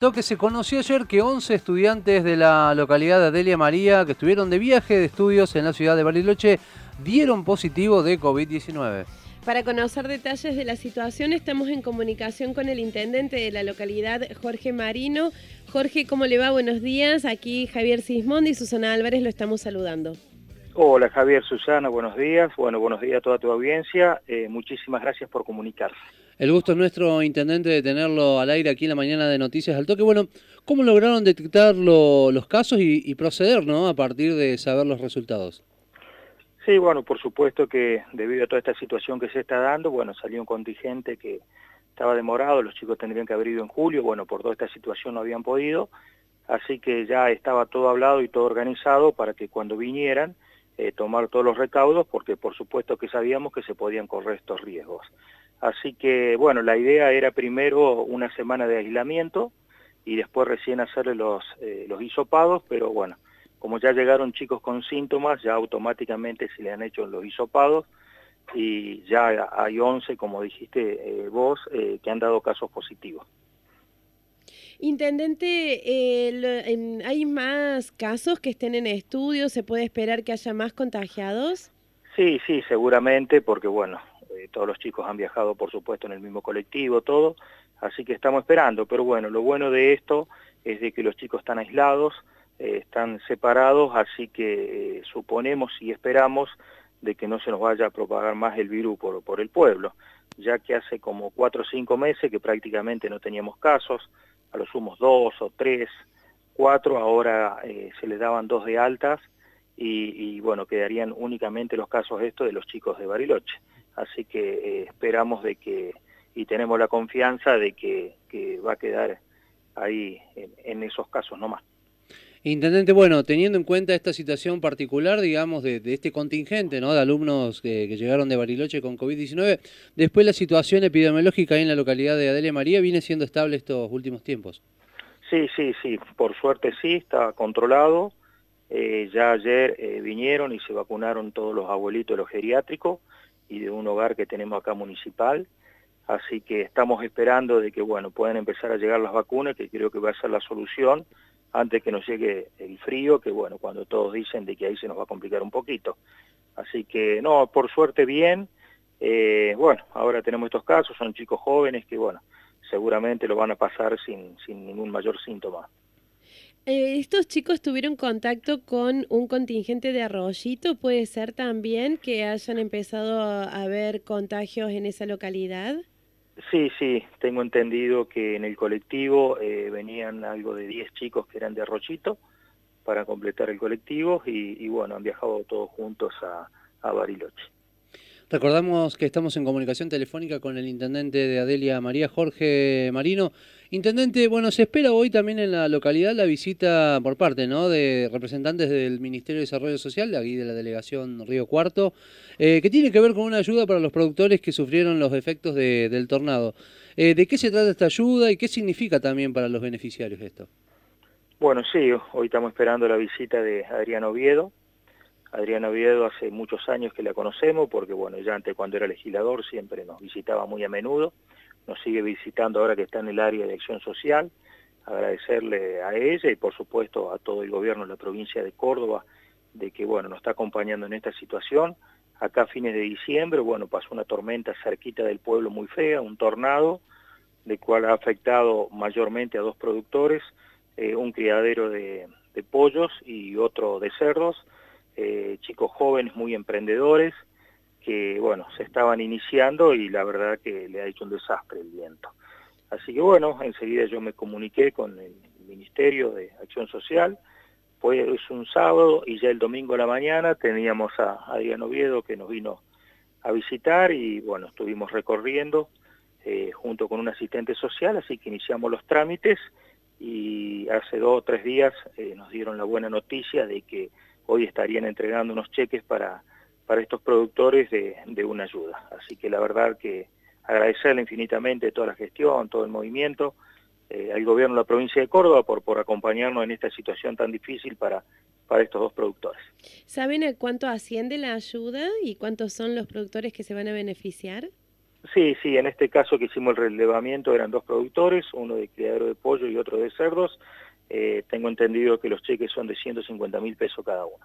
que se conoció ayer que 11 estudiantes de la localidad de Adelia María que estuvieron de viaje de estudios en la ciudad de Bariloche dieron positivo de COVID-19. Para conocer detalles de la situación estamos en comunicación con el intendente de la localidad, Jorge Marino. Jorge, ¿cómo le va? Buenos días. Aquí Javier Sismondi y Susana Álvarez lo estamos saludando. Hola Javier, Susana, buenos días. Bueno, buenos días a toda tu audiencia. Eh, muchísimas gracias por comunicarse. El gusto es nuestro, intendente, de tenerlo al aire aquí en la mañana de Noticias al Toque. Bueno, ¿cómo lograron detectar los casos y, proceder ¿no? a partir de saber los resultados? Sí, bueno, por supuesto que debido a toda esta situación que se está dando, bueno, salió un contingente que estaba demorado, los chicos tendrían que haber ido en julio, bueno, por toda esta situación no habían podido, así que ya estaba todo hablado y todo organizado para que cuando vinieran eh, tomar todos los recaudos, porque por supuesto que sabíamos que se podían correr estos riesgos. Así que, bueno, la idea era primero una semana de aislamiento y después recién hacerle los, eh, los hisopados, pero bueno, como ya llegaron chicos con síntomas, ya automáticamente se le han hecho los hisopados y ya hay 11, como dijiste eh, vos, eh, que han dado casos positivos. Intendente, ¿hay más casos que estén en estudio? ¿Se puede esperar que haya más contagiados? Sí, sí, seguramente, porque bueno, eh, todos los chicos han viajado, por supuesto, en el mismo colectivo, todo, así que estamos esperando. Pero bueno, lo bueno de esto es de que los chicos están aislados, eh, están separados, así que eh, suponemos y esperamos de que no se nos vaya a propagar más el virus por, por el pueblo, ya que hace como cuatro o cinco meses que prácticamente no teníamos casos, a lo sumos dos o tres, cuatro, ahora se les daban dos de altas, y, bueno, quedarían únicamente los casos estos de los chicos de Bariloche así que eh, esperamos de que, y tenemos la confianza de que, va a quedar ahí en, esos casos nomás. Intendente, bueno, teniendo en cuenta esta situación particular, digamos, de, este contingente ¿no? de alumnos que, llegaron de Bariloche con COVID-19, después la situación epidemiológica ahí en la localidad de Adelia María viene siendo estable estos últimos tiempos. Sí, sí, sí, por suerte sí, está controlado. Eh, ya ayer eh, vinieron y se vacunaron todos los abuelitos de los geriátricos y de un hogar que tenemos acá municipal. Así que estamos esperando de que bueno puedan empezar a llegar las vacunas, que creo que va a ser la solución antes que nos llegue el frío, que bueno, cuando todos dicen de que ahí se nos va a complicar un poquito. Así que no, por suerte bien. Eh, bueno, ahora tenemos estos casos, son chicos jóvenes que bueno, seguramente lo van a pasar sin, sin ningún mayor síntoma. Eh, ¿Estos chicos tuvieron contacto con un contingente de arroyito? ¿Puede ser también que hayan empezado a haber contagios en esa localidad? Sí, sí, tengo entendido que en el colectivo eh, venían algo de 10 chicos que eran de Arroyito para completar el colectivo y, bueno, han viajado todos juntos a, a Bariloche. Recordamos que estamos en comunicación telefónica con el intendente de Adelia María Jorge Marino. Intendente, bueno, se espera hoy también en la localidad la visita por parte ¿no? de representantes del Ministerio de Desarrollo Social, de aquí de la delegación Río Cuarto, eh, que tiene que ver con una ayuda para los productores que sufrieron los efectos del tornado. Eh, ¿De qué se trata esta ayuda y qué significa también para los beneficiarios esto? Bueno, sí, hoy estamos esperando la visita de Adriano Oviedo, Adriana Oviedo hace muchos años que la conocemos, porque bueno, ya antes cuando era legislador siempre nos visitaba muy a menudo, nos sigue visitando ahora que está en el área de acción social, agradecerle a ella y por supuesto a todo el gobierno de la provincia de Córdoba de que bueno, nos está acompañando en esta situación. Acá a fines de diciembre, bueno, pasó una tormenta cerquita del pueblo muy fea, un tornado, de cual ha afectado mayormente a dos productores, eh, un criadero de pollos y otro de cerdos, eh, chicos jóvenes muy emprendedores que, bueno, se estaban iniciando y la verdad que le ha hecho un desastre el viento. Así que, bueno, enseguida yo me comuniqué con el Ministerio de Acción Social, pues es un sábado y ya el domingo a la mañana teníamos a Adrián Oviedo que nos vino a visitar y, bueno, estuvimos recorriendo eh, junto con un asistente social, así que iniciamos los trámites y hace dos o tres días eh, nos dieron la buena noticia de que hoy estarían entregando unos cheques para, para estos productores de, una ayuda. Así que la verdad que agradecerle infinitamente toda la gestión, todo el movimiento, eh, al gobierno de la provincia de Córdoba por, por acompañarnos en esta situación tan difícil para, para estos dos productores. ¿Saben a cuánto asciende la ayuda y cuántos son los productores que se van a beneficiar? Sí, sí, en este caso que hicimos el relevamiento eran dos productores, uno de criadero de pollo y otro de cerdos. Eh, tengo entendido que los cheques son de 150 mil pesos cada uno.